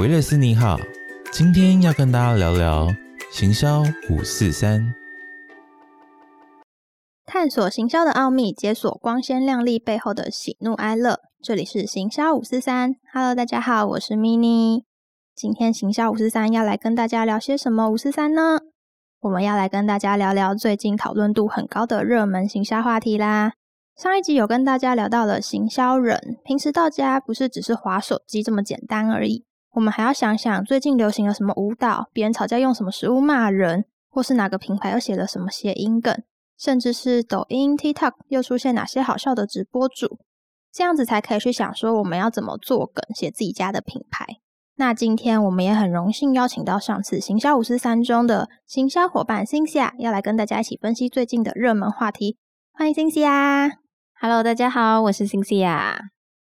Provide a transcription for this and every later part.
维勒斯你好，今天要跟大家聊聊行销五四三。探索行销的奥秘，解锁光鲜亮丽背后的喜怒哀乐。这里是行销五四三，Hello，大家好，我是 mini。今天行销五四三要来跟大家聊些什么五四三呢？我们要来跟大家聊聊最近讨论度很高的热门行销话题啦。上一集有跟大家聊到了行销人，平时到家不是只是划手机这么简单而已，我们还要想想最近流行了什么舞蹈，别人吵架用什么食物骂人，或是哪个品牌又写了什么谐音梗。甚至是抖音、TikTok 又出现哪些好笑的直播主，这样子才可以去想说我们要怎么做梗，写自己家的品牌。那今天我们也很荣幸邀请到上次行销五四三中的行销伙伴辛西亚，要来跟大家一起分析最近的热门话题。欢迎辛西亚，Hello，大家好，我是辛西亚。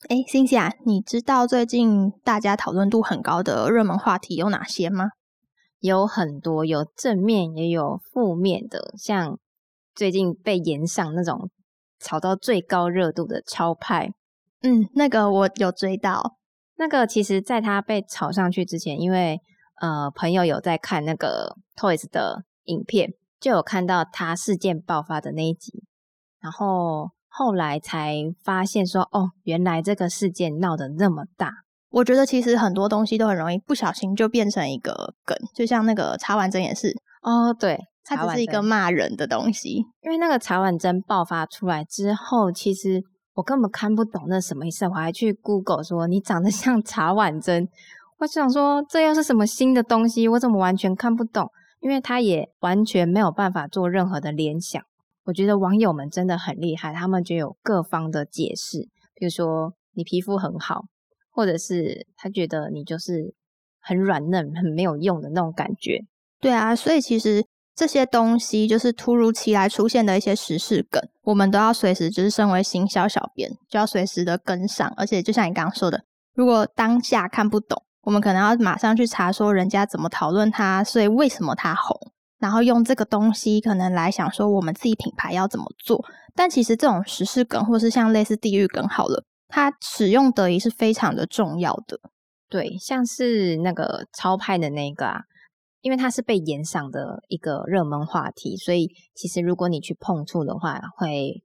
哎，星星啊，你知道最近大家讨论度很高的热门话题有哪些吗？有很多，有正面也有负面的，像。最近被延上那种炒到最高热度的超派，嗯，那个我有追到。那个其实，在他被炒上去之前，因为呃朋友有在看那个 Toys 的影片，就有看到他事件爆发的那一集，然后后来才发现说，哦，原来这个事件闹得那么大。我觉得其实很多东西都很容易不小心就变成一个梗，就像那个茶碗蒸也是。哦，对。它只是一个骂人的东西，因为那个茶碗蒸爆发出来之后，其实我根本看不懂那什么意思。我还去 Google 说你长得像茶碗蒸，我想说这又是什么新的东西？我怎么完全看不懂？因为他也完全没有办法做任何的联想。我觉得网友们真的很厉害，他们就有各方的解释，比如说你皮肤很好，或者是他觉得你就是很软嫩、很没有用的那种感觉。对啊，所以其实。这些东西就是突如其来出现的一些时事梗，我们都要随时就是身为行销小编，就要随时的跟上。而且就像你刚刚说的，如果当下看不懂，我们可能要马上去查说人家怎么讨论它，所以为什么它红，然后用这个东西可能来想说我们自己品牌要怎么做。但其实这种时事梗，或是像类似地狱梗好了，它使用得宜是非常的重要的。对，像是那个超派的那个啊。因为它是被延上的一个热门话题，所以其实如果你去碰触的话，会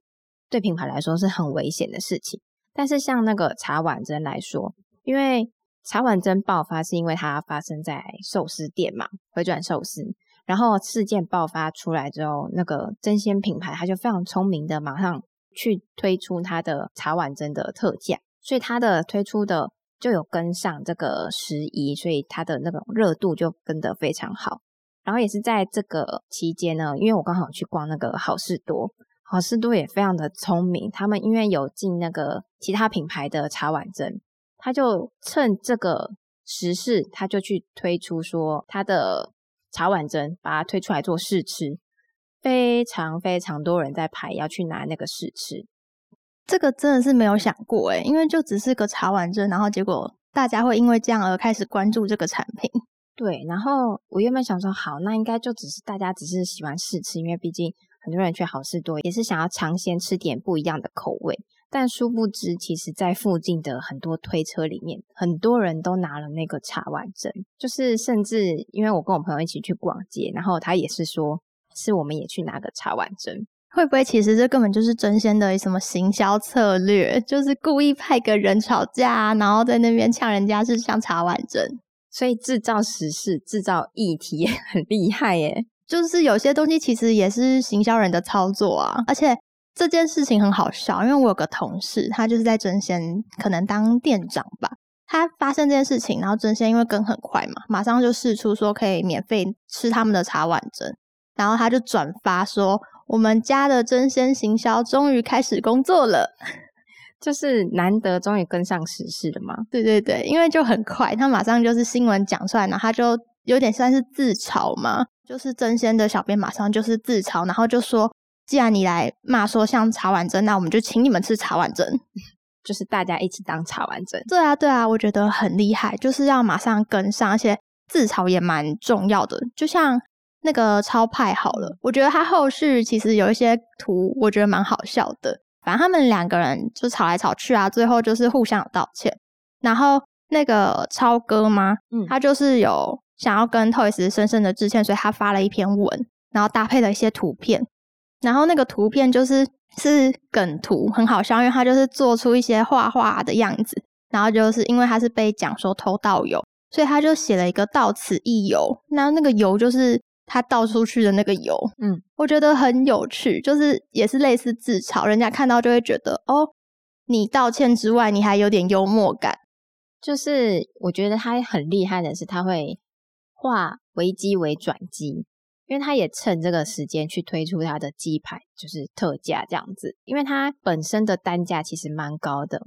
对品牌来说是很危险的事情。但是像那个茶碗蒸来说，因为茶碗蒸爆发是因为它发生在寿司店嘛，回转寿司，然后事件爆发出来之后，那个真鲜品牌它就非常聪明的马上去推出它的茶碗蒸的特价，所以它的推出的。就有跟上这个时宜，所以它的那种热度就跟得非常好。然后也是在这个期间呢，因为我刚好去逛那个好事多，好事多也非常的聪明，他们因为有进那个其他品牌的茶碗蒸，他就趁这个时事，他就去推出说他的茶碗蒸，把它推出来做试吃，非常非常多人在排要去拿那个试吃。这个真的是没有想过诶因为就只是个茶碗蒸，然后结果大家会因为这样而开始关注这个产品。对，然后我原本想说，好，那应该就只是大家只是喜欢试吃，因为毕竟很多人去好事多也是想要尝鲜吃点不一样的口味。但殊不知，其实在附近的很多推车里面，很多人都拿了那个茶碗蒸，就是甚至因为我跟我朋友一起去逛街，然后他也是说，是我们也去拿个茶碗蒸。会不会其实这根本就是真仙的什么行销策略？就是故意派个人吵架，然后在那边呛人家是像茶碗蒸，所以制造时事、制造议题很厉害耶。就是有些东西其实也是行销人的操作啊。而且这件事情很好笑，因为我有个同事，他就是在真仙可能当店长吧。他发生这件事情，然后真仙因为跟很快嘛，马上就试出说可以免费吃他们的茶碗蒸，然后他就转发说。我们家的真仙行销终于开始工作了，就是难得终于跟上时事了嘛。对对对，因为就很快，他马上就是新闻讲出来，然后他就有点算是自嘲嘛，就是真仙的小编马上就是自嘲，然后就说，既然你来骂说像茶碗蒸，那我们就请你们吃茶碗蒸，就是大家一起当茶碗蒸。对啊对啊，我觉得很厉害，就是要马上跟上，而且自嘲也蛮重要的，就像。那个超派好了，我觉得他后续其实有一些图，我觉得蛮好笑的。反正他们两个人就吵来吵去啊，最后就是互相道歉。然后那个超哥吗？嗯他就是有想要跟 Toys 深深的致歉，所以他发了一篇文，然后搭配了一些图片，然后那个图片就是是梗图，很好笑，因为他就是做出一些画画的样子，然后就是因为他是被讲说偷盗油，所以他就写了一个到此一游，那那个油就是他倒出去的那个油，嗯，我觉得很有趣，就是也是类似自嘲，人家看到就会觉得哦，你道歉之外，你还有点幽默感。就是我觉得他很厉害的是，他会化危机为转机，因为他也趁这个时间去推出他的鸡排，就是特价这样子。因为它本身的单价其实蛮高的，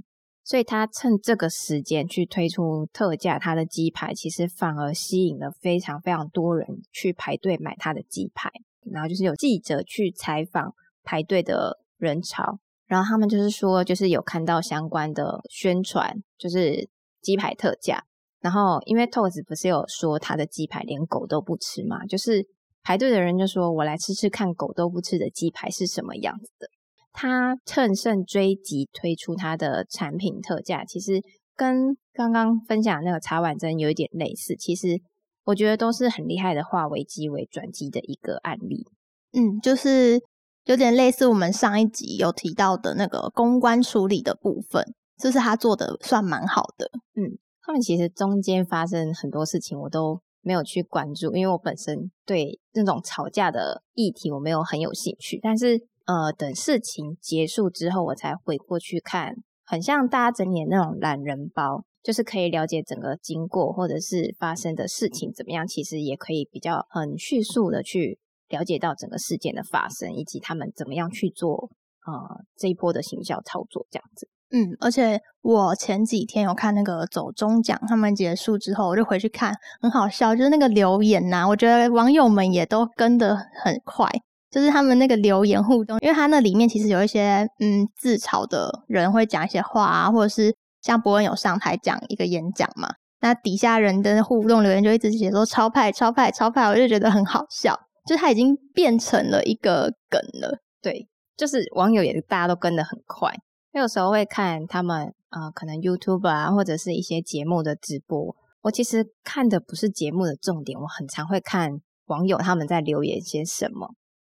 所以他趁这个时间去推出特价，他的鸡排其实反而吸引了非常非常多人去排队买他的鸡排。然后就是有记者去采访排队的人潮，然后他们就是说，就是有看到相关的宣传，就是鸡排特价。然后因为 Toast 不是有说他的鸡排连狗都不吃嘛，就是排队的人就说我来吃吃看狗都不吃的鸡排是什么样子的。他乘胜追击推出他的产品特价，其实跟刚刚分享那个茶碗蒸有一点类似。其实我觉得都是很厉害的化危机为转机的一个案例。嗯，就是有点类似我们上一集有提到的那个公关处理的部分，就是他做的算蛮好的。嗯他们其实中间发生很多事情，我都没有去关注，因为我本身对那种吵架的议题我没有很有兴趣。但是呃，等事情结束之后，我才回过去看，很像大家整理那种懒人包，就是可以了解整个经过或者是发生的事情怎么样，其实也可以比较很迅速的去了解到整个事件的发生，以及他们怎么样去做呃这一波的行销操作这样子。嗯，而且我前几天有看那个走中奖，他们结束之后，我就回去看，很好笑，就是那个留言呐、我觉得网友们也都跟得很快，就是他们那个留言互动，因为他那里面其实有一些嗯自嘲的人会讲一些话啊，或者是像伯恩有上台讲一个演讲嘛，那底下人的互动留言就一直写说超派超派超派，我就觉得很好笑，就是它已经变成了一个梗了。对，就是网友也大家都跟得很快。有时候会看他们呃，可能 YouTube 啊，或者是一些节目的直播。我其实看的不是节目的重点，我很常会看网友他们在留言些什么。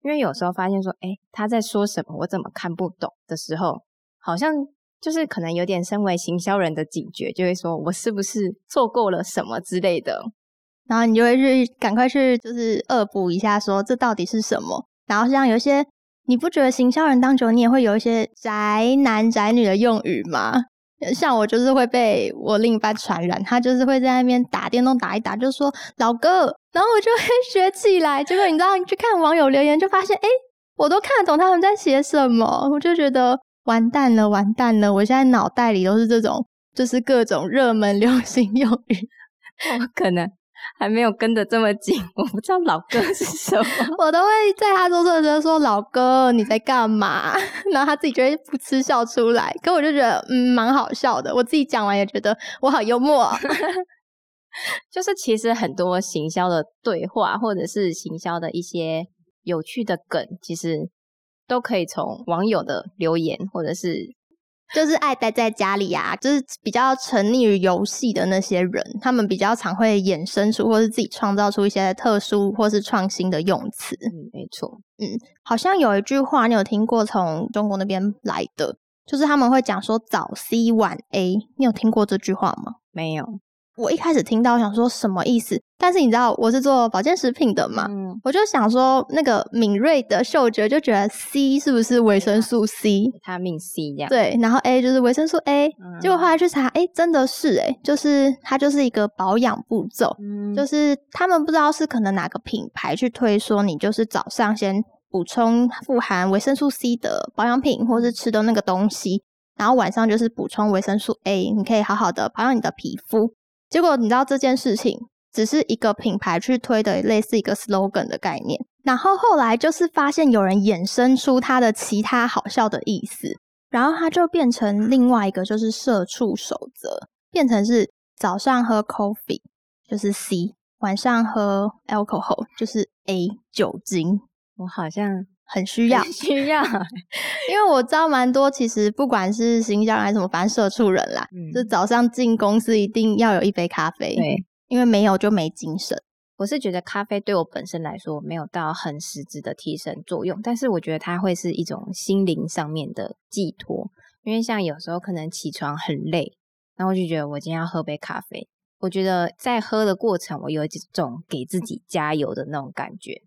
因为有时候发现说，哎，他在说什么，我怎么看不懂的时候，好像就是可能有点身为行销人的警觉，就会说我是不是错过了什么之类的。然后你就会去赶快去就是恶补一下，说这到底是什么。然后像有一些，你不觉得行销人当久，你也会有一些宅男宅女的用语吗？像我就是会被我另一半传染，他就是会在那边打电动打一打，就说老哥，然后我就会学起来。结果你知道，你去看网友留言，就发现哎，诶我都看得懂他们在写什么，我就觉得完蛋了，完蛋了！我现在脑袋里都是这种，就是各种热门流行用语。我可能还没有跟得这么紧，我不知道老哥 是什么。我都会在他做错的时候说：“老哥，你在干嘛？” 然后他自己就会噗嗤笑出来。可我就觉得，嗯，蛮好笑的。我自己讲完也觉得我好幽默哦。就是其实很多行销的对话，或者是行销的一些有趣的梗，其实都可以从网友的留言，或者是就是爱待在家里啊，就是比较沉溺于游戏的那些人，他们比较常会衍生出，或是自己创造出一些特殊或是创新的用词。嗯，没错，嗯好像有一句话，你有听过从中国那边来的，就是他们会讲说早 C 晚 A，你有听过这句话吗？没有我一开始听到想说什么意思，但是你知道我是做保健食品的嘛，嗯，我就想说那个敏锐的嗅觉就觉得 C 是不是维生素 C？维他命 C 这样，对，然后 A 就是维生素 A，、嗯结果后来去查，哎，真的是哎，就是它就是一个保养步骤，嗯，就是他们不知道是可能哪个品牌去推说你就是早上先补充富含维生素 C 的保养品，或是吃的那个东西，然后晚上就是补充维生素 A，你可以好好的保养你的皮肤。结果你知道这件事情只是一个品牌去推的类似一个 slogan 的概念，然后后来就是发现有人衍生出它的其他好笑的意思，然后它就变成另外一个就是社畜守则，变成是早上喝 coffee 就是 C，晚上喝 alcohol 就是 A 酒精。我好像很需要，需要，因为我知道蛮多，其实不管是行销还是什么，反正社畜人啦，嗯就早上进公司一定要有一杯咖啡，对。因为没有就没精神。我是觉得咖啡对我本身来说没有到很实质的提神作用，但是我觉得它会是一种心灵上面的寄托。因为像有时候可能起床很累，然后我就觉得我今天要喝杯咖啡。我觉得在喝的过程，我有一种给自己加油的那种感觉。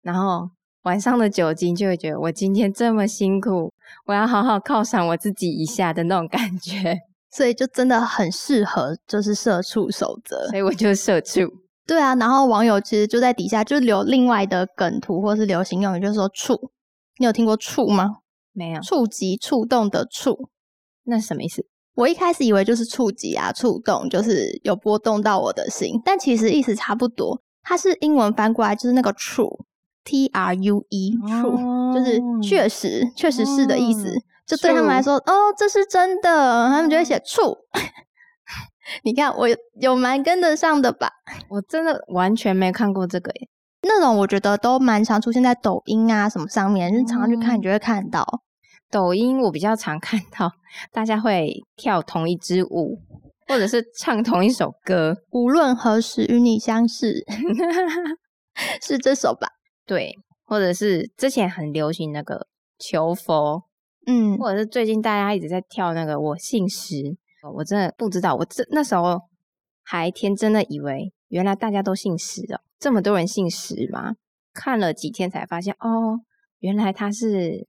然后晚上的酒精就会觉得我今天这么辛苦，我要好好犒赏我自己一下的那种感觉。所以就真的很适合，就是社畜守则。所以我就社畜。对啊，然后网友其实就在底下就留另外的梗图或是流行用语，就是说“触”，你有听过“触”吗？没有，触及、触动的“触那什么意思？”。我一开始以为就是触及啊、触动，就是有波动到我的心，但其实意思差不多。它是英文翻过来就是那个 U E，true，、就是确实、确实是的意思。哦就对他们来说，哦，这是真的，他们就会写“ true ”。你看，我有有蛮跟得上的吧？我真的完全没看过这个耶。那种我觉得都蛮常出现在抖音啊什么上面，就是常常去看，就会看到。抖音我比较常看到大家会跳同一支舞，或者是唱同一首歌。无论何时与你相识，是这首吧？对，或者是之前很流行那个求佛，嗯，或者是最近大家一直在跳那个我姓石，我真的不知道，我这那时候还天真的以为原来大家都姓石哦，这么多人姓石吗？看了几天才发现哦，原来它是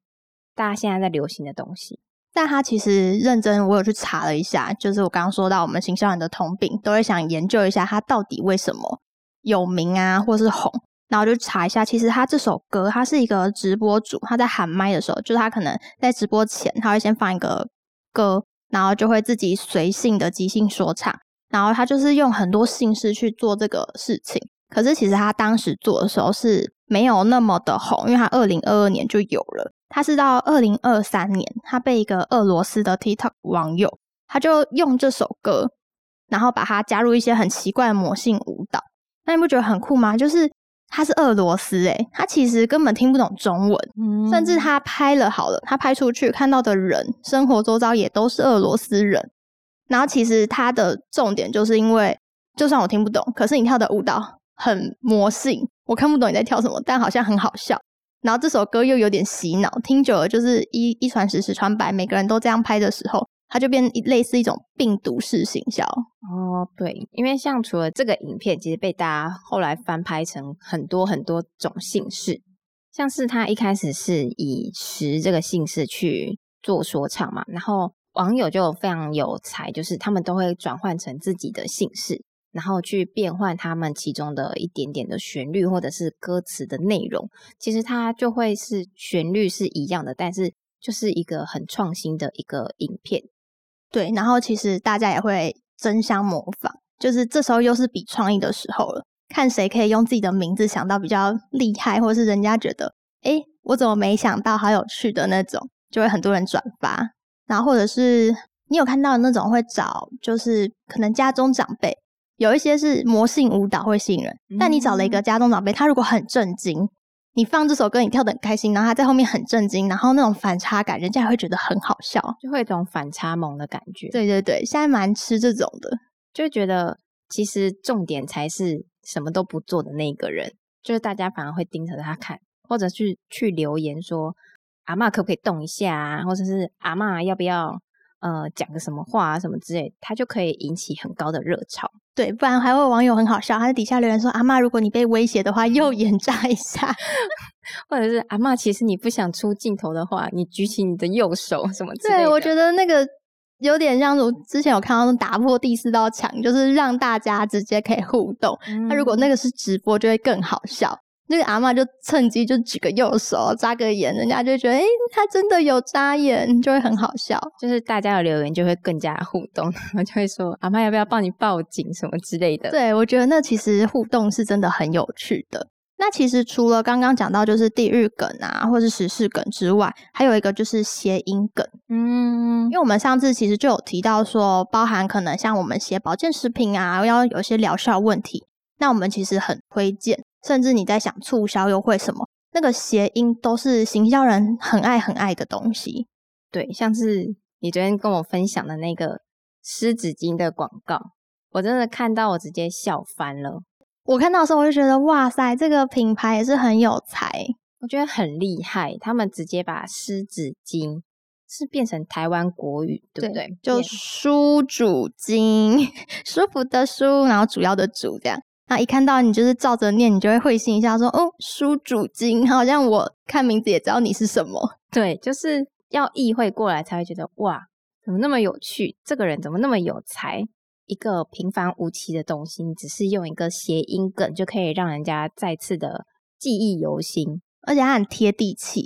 大家现在在流行的东西。但他其实认真，我有去查了一下，就是我刚刚说到我们行销人的通病，都会想研究一下他到底为什么有名啊，或是红。然后就查一下，其实他这首歌，他是一个直播主，他在喊麦的时候，就是他可能在直播前，他会先放一个歌，然后就会自己随性的即兴说唱，然后他就是用很多姓氏去做这个事情。可是其实他当时做的时候是没有那么的红，因为他二零二二年就有了。他是到二零二三年，他被一个俄罗斯的 TikTok 网友，他就用这首歌，然后把它加入一些很奇怪的魔性舞蹈。那你不觉得很酷吗？就是他是俄罗斯诶、他其实根本听不懂中文，嗯甚至他拍了好了，他拍出去看到的人，生活周遭也都是俄罗斯人。然后其实他的重点就是因为，就算我听不懂，可是你跳的舞蹈很魔性，我看不懂你在跳什么，但好像很好笑。然后这首歌又有点洗脑，听久了就是一一传十，十传百，每个人都这样拍的时候，它就变一类似一种病毒式行销。哦，对，因为像除了这个影片，其实被大家后来翻拍成很多很多种姓氏，像是他一开始是以十这个姓氏去做说唱嘛，然后网友就非常有才，就是他们都会转换成自己的姓氏，然后去变换他们其中的一点点的旋律或者是歌词的内容，其实它就会是旋律是一样的，但是就是一个很创新的一个影片。对，然后其实大家也会争相模仿，就是这时候又是比创意的时候了，看谁可以用自己的名字想到比较厉害，或是人家觉得，哎，我怎么没想到，好有趣的那种，就会很多人转发。然后或者是你有看到的那种会找，就是可能家中长辈，有一些是魔性舞蹈会吸引人，但你找了一个家中长辈，他如果很震惊。你放这首歌，你跳的很开心，然后他在后面很震惊，然后那种反差感，人家也会觉得很好笑。就会有一种反差萌的感觉。对对对，现在蛮吃这种的。就会觉得其实重点才是什么都不做的那个人，就是大家反而会盯着他看，或者去去留言说阿嬷可不可以动一下啊，或者是阿嬷要不要呃讲个什么话啊什么之类，他就可以引起很高的热潮。对，不然还会有网友很好笑，他在底下留言说：“阿妈，如果你被威胁的话，右眼眨一下。或者是阿妈，其实你不想出镜头的话，你举起你的右手什么”之类对，我觉得那个有点像我之前有看到那种打破第四道墙，就是让大家直接可以互动。那、如果那个个是直播，就会更好笑。那个阿嬷就趁机就举个右手，眨个眼，人家就觉得诶，他真的有眨眼，就会很好笑。就是大家的留言就会更加互动，然后就会说阿嬷要不要帮你报警什么之类的。对，我觉得那其实互动是真的很有趣的。那其实除了刚刚讲到就是地域梗啊，或是时事梗之外，还有一个就是谐音梗。嗯因为我们上次其实就有提到说，包含可能像我们写保健食品啊，要有一些疗效问题，那我们其实很推荐，甚至你在想促销优惠什么，那个谐音都是行销人很爱很爱的东西。对，像是你昨天跟我分享的那个湿纸巾的广告，我真的看到我直接笑翻了。我看到的时候我就觉得，哇塞，这个品牌也是很有才，我觉得很厉害。他们直接把湿纸巾是变成台湾国语，对不对？就舒主巾，舒服的舒，然后主要的主这样。那一看到你就是照着念，你就会会心一笑，说哦，书主经，好像我看名字也知道你是什么。对，就是要意会过来才会觉得哇，怎么那么有趣？这个人怎么那么有才？一个平凡无奇的东西，只是用一个谐音梗就可以让人家再次的记忆犹新，而且它很贴地气，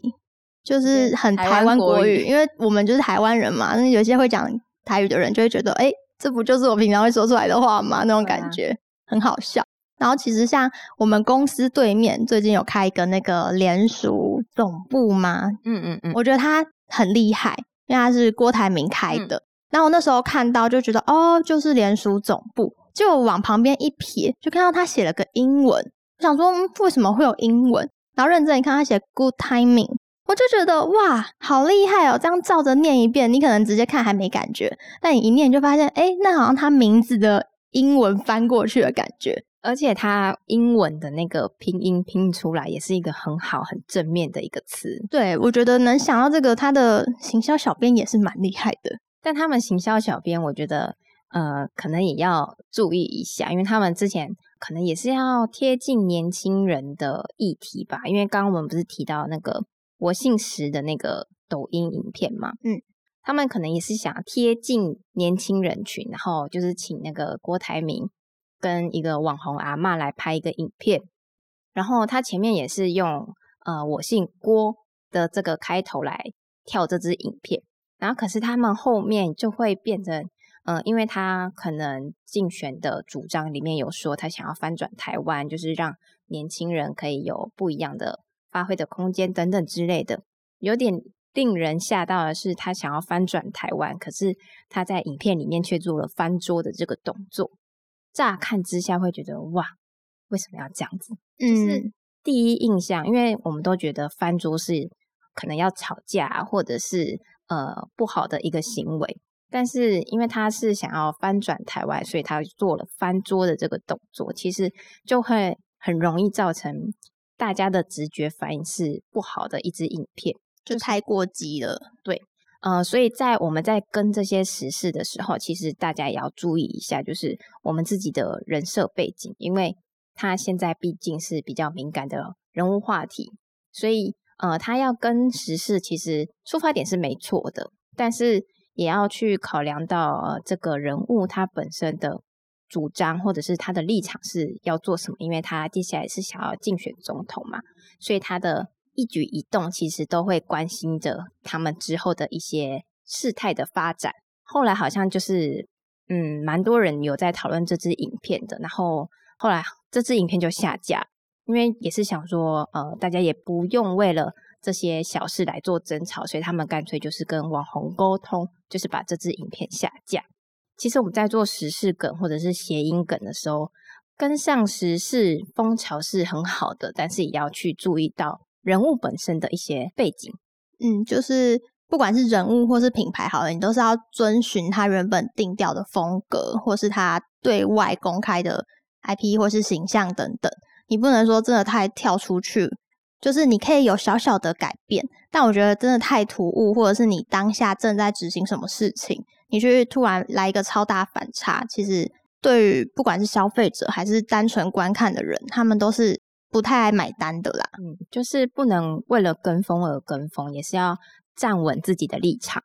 就是很台湾国语。因为我们就是台湾人嘛，那有些会讲台语的人就会觉得，哎，这不就是我平常会说出来的话吗？那种感觉很好笑。然后其实像我们公司对面最近有开一个那个联署总部嘛，嗯嗯嗯，我觉得他很厉害，因为他是郭台铭开的。然后我那时候看到就觉得哦，就是联署总部，就往旁边一瞥，就看到他写了个英文，我想说为什么会有英文？然后认真一看，他写 good timing，我就觉得哇，好厉害哦！这样照着念一遍，你可能直接看还没感觉，但你一念就发现，哎，那好像他名字的英文翻过去的感觉，而且它英文的那个拼音拼出来也是一个很好、很正面的一个词。对，我觉得能想到这个，他的行销小编也是蛮厉害的。但他们行销小编，我觉得，呃，可能也要注意一下，因为他们之前可能也是要贴近年轻人的议题吧。因为刚刚我们不是提到那个我姓石的那个抖音影片嘛，嗯，他们可能也是想贴近年轻人群，然后就是请那个郭台铭跟一个网红阿妈来拍一个影片，然后他前面也是用呃我姓郭的这个开头来跳这支影片。然后，可是他们后面就会变成，嗯，因为他可能竞选的主张里面有说，他想要翻转台湾，就是让年轻人可以有不一样的发挥的空间等等之类的。有点令人吓到的是，他想要翻转台湾，可是他在影片里面却做了翻桌的这个动作。乍看之下会觉得，哇，为什么要这样子？就是第一印象，因为我们都觉得翻桌是可能要吵架，或者是。呃，不好的一个行为，但是因为他是想要翻转台湾，所以他做了翻桌的这个动作，其实就会很容易造成大家的直觉反应是不好的一支影片，就太过激了。对，呃，所以在我们在跟这些时事的时候，其实大家也要注意一下，就是我们自己的人设背景，因为他现在毕竟是比较敏感的人物话题，所以。呃，他要跟时事其实出发点是没错的，但是也要去考量到呃这个人物他本身的主张或者是他的立场是要做什么，因为他接下来是想要竞选总统嘛，所以他的一举一动其实都会关心着他们之后的一些事态的发展。后来好像就是嗯，蛮多人有在讨论这支影片的，然后后来这支影片就下架。因为也是想说，呃，大家也不用为了这些小事来做争吵，所以他们干脆就是跟网红沟通，就是把这支影片下架。其实我们在做时事梗或者是谐音梗的时候，跟上时事风潮是很好的，但是也要去注意到人物本身的一些背景。嗯，就是不管是人物或是品牌，好了，你都是要遵循他原本定调的风格，或是他对外公开的 IP 或是形象等等。你不能说真的太跳出去，就是你可以有小小的改变，但我觉得真的太突兀，或者是你当下正在执行什么事情，你去突然来一个超大反差，其实对于不管是消费者还是单纯观看的人，他们都是不太爱买单的啦。嗯，就是不能为了跟风而跟风，也是要站稳自己的立场。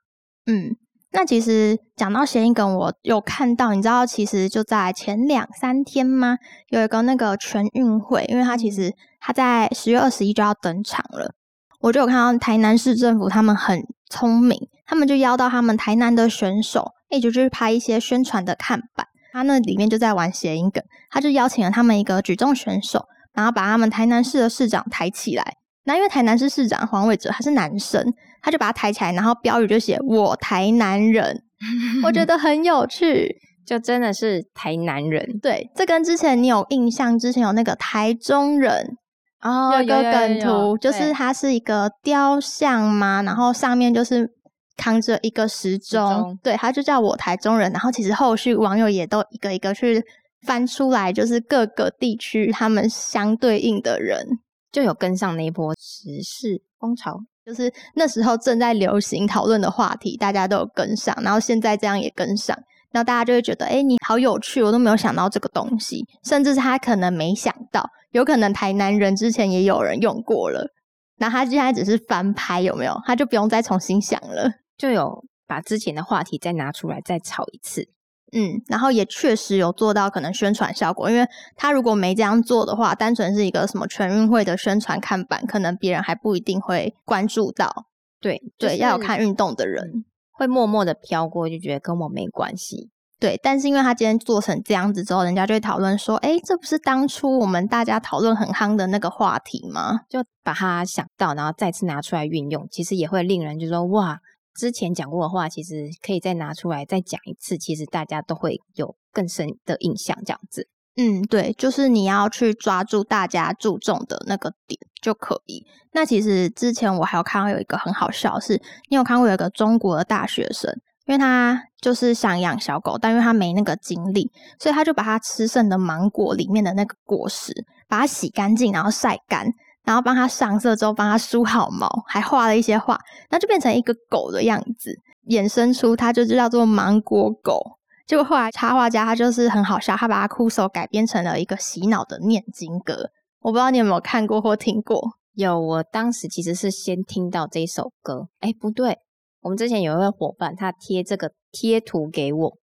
嗯。那其实讲到谐音梗，我有看到，你知道，其实就在前两三天吗？有一个那个全运会，因为它其实它在十月二十一就要登场了。我就有看到台南市政府他们很聪明，他们就邀到他们台南的选手，一直去拍一些宣传的看板。他那里面就在玩谐音梗，他就邀请了他们一个举重选手，然后把他们台南市的市长抬起来。那因为台南市市长黄伟哲他是男生。他就把他抬起来，然后标语就写“我台南人 ”，我觉得很有趣，就真的是台南人。对，这跟之前你有印象，之前有那个台中人，哦，有个梗图，就是它是一个雕像嘛，然后上面就是扛着一个时钟，钟对，它就叫我台中人。然后其实后续网友也都一个一个去翻出来，就是各个地区他们相对应的人，就有跟上那一波时事风潮。就是那时候正在流行讨论的话题，大家都有跟上，然后现在这样也跟上。然后大家就会觉得，哎、你好有趣，我都没有想到这个东西，甚至是他可能没想到，有可能台南人之前也有人用过了，那他现在只是翻拍，有没有？他就不用再重新想了。就有把之前的话题再拿出来再炒一次。嗯，然后也确实有做到可能宣传效果，因为他如果没这样做的话，单纯是一个什么全运会的宣传看板，可能别人还不一定会关注到。对对，要有看运，运动的人。会默默的飘过，就觉得跟我没关系。对，但是因为他今天做成这样子之后，人家就会讨论说，哎，这不是当初我们大家讨论很夯的那个话题吗？就把它想到，然后再次拿出来运用，其实也会令人就说哇，之前讲过的话，其实可以再拿出来再讲一次，其实大家都会有更深的印象，这样子。嗯，对，就是你要去抓住大家注重的那个点就可以。那其实之前我还有看到有一个很好笑是，你有看过有一个中国的大学生，因为他就是想养小狗，但因为他没那个精力，所以他就把他吃剩的芒果里面的那个果实，把它洗干净，然后晒干，然后帮它上色之后，帮它梳好毛，还画了一些画，那就变成一个狗的样子，衍生出它就叫做芒果狗。结果后来插画家他就是很好笑，他把他哭手改编成了一个洗脑的念经歌。我不知道你有没有看过或听过。有，我当时其实是先听到这首歌，哎，不对，我们之前有一位伙伴，他贴这个贴图给我，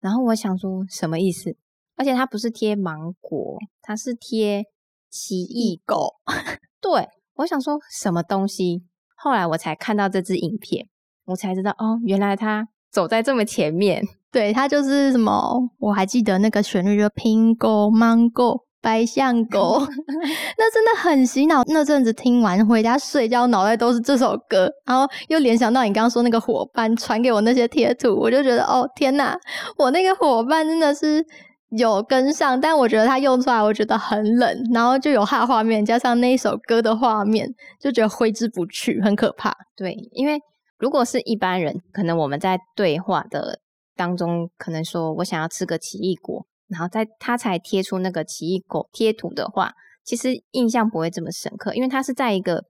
然后我想说什么意思？而且他不是贴芒果，他是贴奇异狗。对，我想说什么东西？后来我才看到这支影片，我才知道哦，原来它走在这么前面。对，它就是什么，我还记得那个旋律，就苹果、芒果、白象狗，那真的很洗脑。那阵子听完回家睡觉，脑袋都是这首歌，然后又联想到你刚刚说那个伙伴传给我那些贴图，我就觉得哦天哪，我那个伙伴真的是有跟上，但我觉得他用出来我觉得很冷，然后就有他画面，加上那一首歌的画面，就觉得挥之不去，很可怕。对，因为如果是一般人，可能我们在对话的当中，可能说我想要吃个奇异果，然后在他才贴出那个奇异果贴图的话，其实印象不会这么深刻，因为他是在一个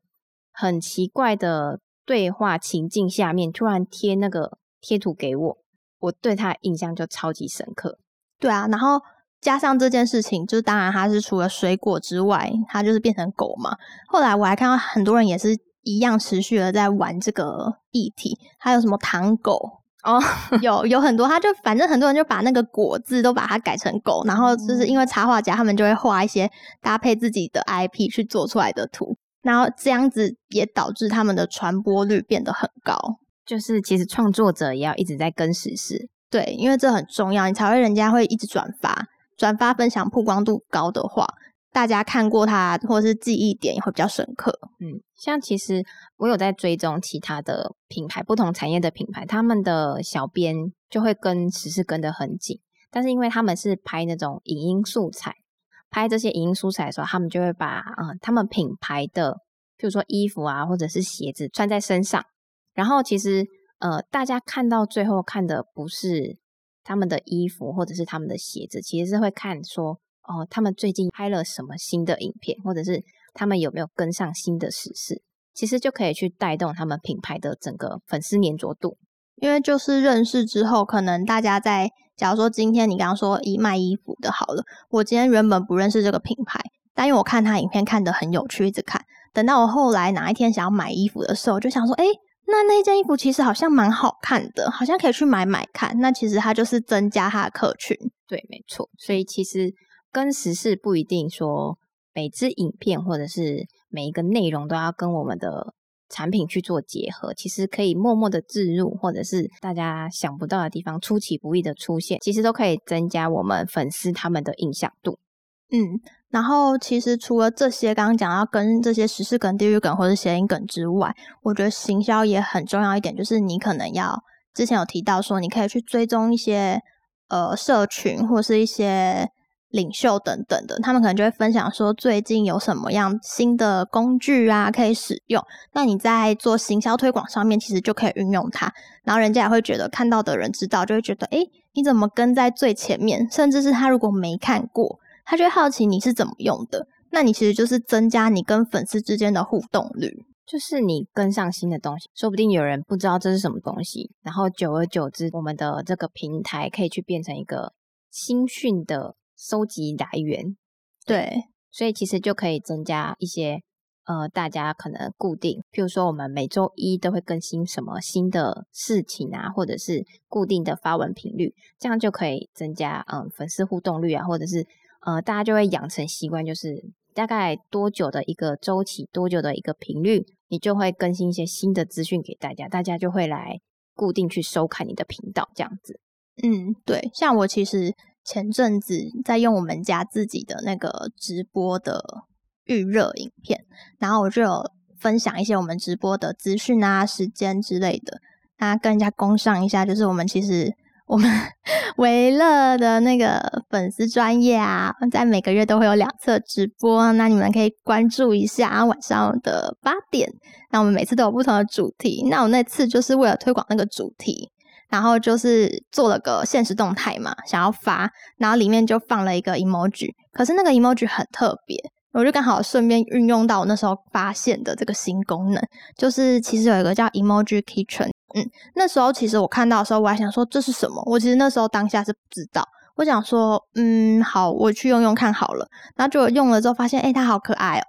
很奇怪的对话情境下面突然贴那个贴图给我，我对他印象就超级深刻。对啊，然后加上这件事情，就是当然它是除了水果之外，它就是变成狗嘛。后来我还看到很多人也是一样持续的在玩这个议题，还有什么糖狗哦，有有很多，他就反正很多人就把那个果字都把它改成狗，然后就是因为插画家他们就会画一些搭配自己的 IP 去做出来的图，然后这样子也导致他们的传播率变得很高。就是其实创作者也要一直在跟时事，对，因为这很重要，你才会人家会一直转发、转发分享，曝光度高的话，大家看过它或者是记忆点也会比较深刻。嗯，像其实我有在追踪其他的品牌，不同产业的品牌，他们的小编就会跟时事跟得很紧，但是因为他们是拍那种影音素材，拍这些影音素材的时候，他们就会把啊、他们品牌的，比如说衣服啊或者是鞋子穿在身上，然后其实呃大家看到最后看的不是他们的衣服或者是他们的鞋子，其实是会看说哦他们最近拍了什么新的影片，或者是他们有没有跟上新的时事，其实就可以去带动他们品牌的整个粉丝粘着度。因为就是认识之后，可能大家在假如说今天你刚刚说以卖衣服的好了，我今天原本不认识这个品牌，但因为我看他影片看得很有趣，一直看。等到我后来哪一天想要买衣服的时候，就想说，哎，那那件衣服其实好像蛮好看的，好像可以去买买看。那其实它就是增加它的客群。对，没错。所以其实跟时事不一定说每支影片或者是每一个内容都要跟我们的产品去做结合，其实可以默默的置入，或者是大家想不到的地方出其不意的出现，其实都可以增加我们粉丝他们的印象度。嗯，然后其实除了这些刚刚讲到跟这些时事梗、地域梗或者谐音梗之外，我觉得行销也很重要一点，就是你可能要之前有提到说，你可以去追踪一些呃社群或是一些领袖等等的，他们可能就会分享说最近有什么样新的工具啊可以使用。那你在做行销推广上面，其实就可以运用它，然后人家也会觉得看到的人知道，就会觉得诶，你怎么跟在最前面？甚至是他如果没看过，他就会好奇你是怎么用的。那你其实就是增加你跟粉丝之间的互动率，就是你跟上新的东西，说不定有人不知道这是什么东西，然后久而久之，我们的这个平台可以去变成一个新讯的。收集来源，对，所以其实就可以增加一些呃，大家可能固定，譬如说我们每周一都会更新什么新的事情啊，或者是固定的发文频率，这样就可以增加嗯粉丝互动率啊，或者是呃大家就会养成习惯，就是大概多久的一个周期，多久的一个频率，你就会更新一些新的资讯给大家，大家就会来固定去收看你的频道，这样子。嗯，对，像我其实。前阵子在用我们家自己的那个直播的预热影片，然后我就有分享一些我们直播的资讯啊、时间之类的，那跟人家公上一下，就是我们其实我们 维乐的那个粉丝专业啊，在每个月都会有两次直播，那你们可以关注一下，晚上的八点，那我们每次都有不同的主题，那我那次就是为了推广那个主题。然后就是做了个现实动态嘛，想要发，然后里面就放了一个 emoji，可是那个 emoji 很特别，我就刚好顺便运用到我那时候发现的这个新功能，就是其实有一个叫 emoji kitchen，嗯，那时候其实我看到的时候，我还想说这是什么，我其实那时候当下是不知道，我想说，嗯，好，我去用用看好了，然后就用了之后发现，哎，它好可爱哦。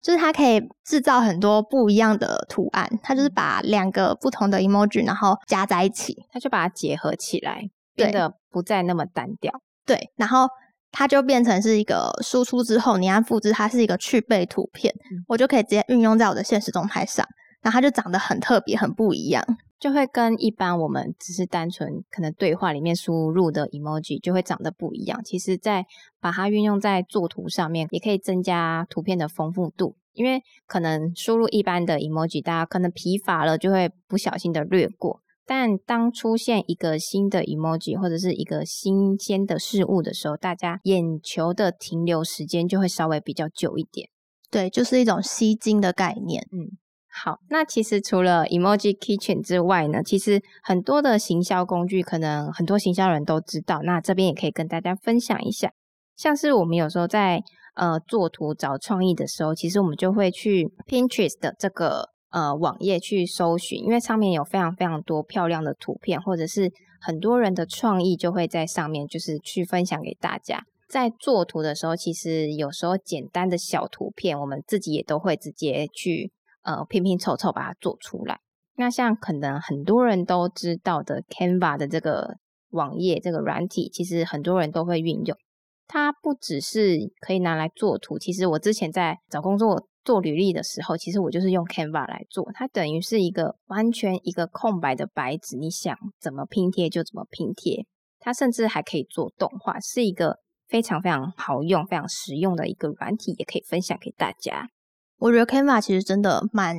就是它可以制造很多不一样的图案，它就是把两个不同的 emoji 然后加在一起，它就把它结合起来，变得不再那么单调。对，然后它就变成是一个输出之后，你按复制，它是一个去背图片，我就可以直接运用在我的现实动态上，然后它就长得很特别，很不一样。就会跟一般我们只是单纯可能对话里面输入的 emoji 就会长得不一样。其实，在把它运用在作图上面，也可以增加图片的丰富度。因为可能输入一般的 emoji，大家可能疲乏了，就会不小心的略过。但当出现一个新的 emoji 或者是一个新鲜的事物的时候，大家眼球的停留时间就会稍微比较久一点。对，就是一种吸睛的概念。嗯。好，那其实除了 Emoji Kitchen 之外呢，其实很多的行销工具，可能很多行销人都知道。那这边也可以跟大家分享一下，像是我们有时候在呃做图找创意的时候，其实我们就会去 Pinterest 的这个呃网页去搜寻，因为上面有非常非常多漂亮的图片，或者是很多人的创意就会在上面，就是去分享给大家。在做图的时候，其实有时候简单的小图片，我们自己也都会直接去。呃，拼拼凑凑把它做出来。那像可能很多人都知道的 Canva 的这个网页这个软体，其实很多人都会运用。它不只是可以拿来做图，其实我之前在找工作做履历的时候，其实我就是用 Canva 来做。它等于是一个完全一个空白的白纸，你想怎么拼贴就怎么拼贴。它甚至还可以做动画，是一个非常非常好用、非常实用的一个软体，也可以分享给大家。我觉得 Canva 其实真的蛮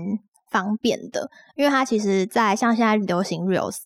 方便的，因为它其实，在像现在流行 Reels，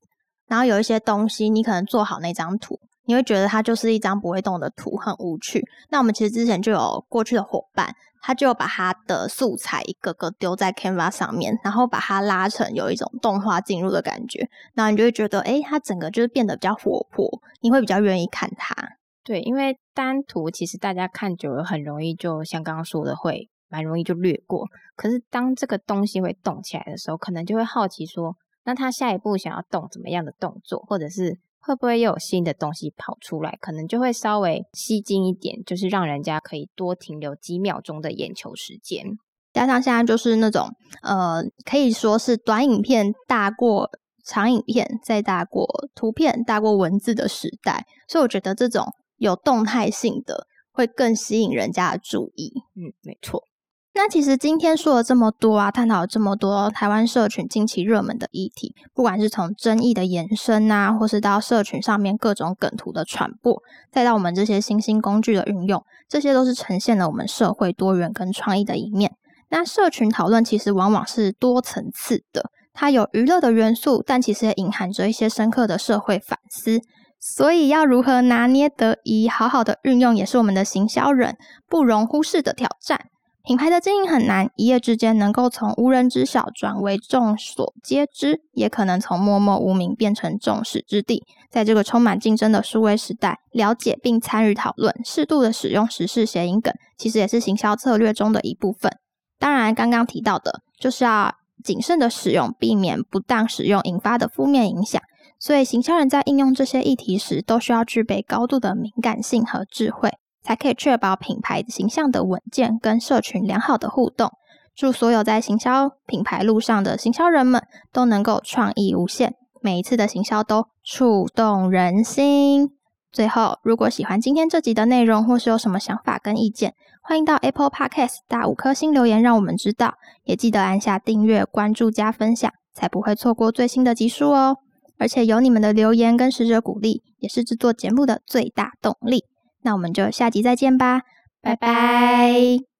然后有一些东西，你可能做好那张图，你会觉得它就是一张不会动的图，很无趣。那我们其实之前就有过去的伙伴，他就把他的素材一个个丢在 Canva 上面，然后把它拉成有一种动画进入的感觉，然后你就会觉得，哎，它整个就是变得比较活泼，你会比较愿意看它。对，因为单图其实大家看久了，很容易就像刚刚说的会。蛮容易就略过，可是当这个东西会动起来的时候，可能就会好奇说，那他下一步想要动怎么样的动作，或者是会不会又有新的东西跑出来，可能就会稍微吸睛一点，就是让人家可以多停留几秒钟的眼球时间。加上现在就是那种呃，可以说是短影片大过长影片，再大过图片大过文字的时代，所以我觉得这种有动态性的会更吸引人家的注意。嗯，没错。那其实今天说了这么多啊，探讨了这么多台湾社群近期热门的议题，不管是从争议的延伸啊，或是到社群上面各种梗图的传播，再到我们这些新兴工具的运用，这些都是呈现了我们社会多元跟创意的一面。那社群讨论其实往往是多层次的，它有娱乐的元素，但其实也隐含着一些深刻的社会反思。所以要如何拿捏得宜，好好的运用，也是我们的行销人不容忽视的挑战。品牌的经营很难，一夜之间能够从无人知晓转为众所皆知，也可能从默默无名变成众矢之的。在这个充满竞争的数位时代，了解并参与讨论，适度的使用时事谐音梗，其实也是行销策略中的一部分。当然，刚刚提到的就是要谨慎的使用，避免不当使用引发的负面影响。所以，行销人在应用这些议题时，都需要具备高度的敏感性和智慧。才可以确保品牌形象的稳健跟社群良好的互动。祝所有在行销品牌路上的行销人们都能够创意无限，每一次的行销都触动人心。最后，如果喜欢今天这集的内容，或是有什么想法跟意见，欢迎到 Apple Podcast 打五颗星留言，让我们知道。也记得按下订阅、关注加分享，才不会错过最新的集数哦。而且有你们的留言跟使者鼓励，也是制作节目的最大动力。那我们就下集再见吧，拜拜。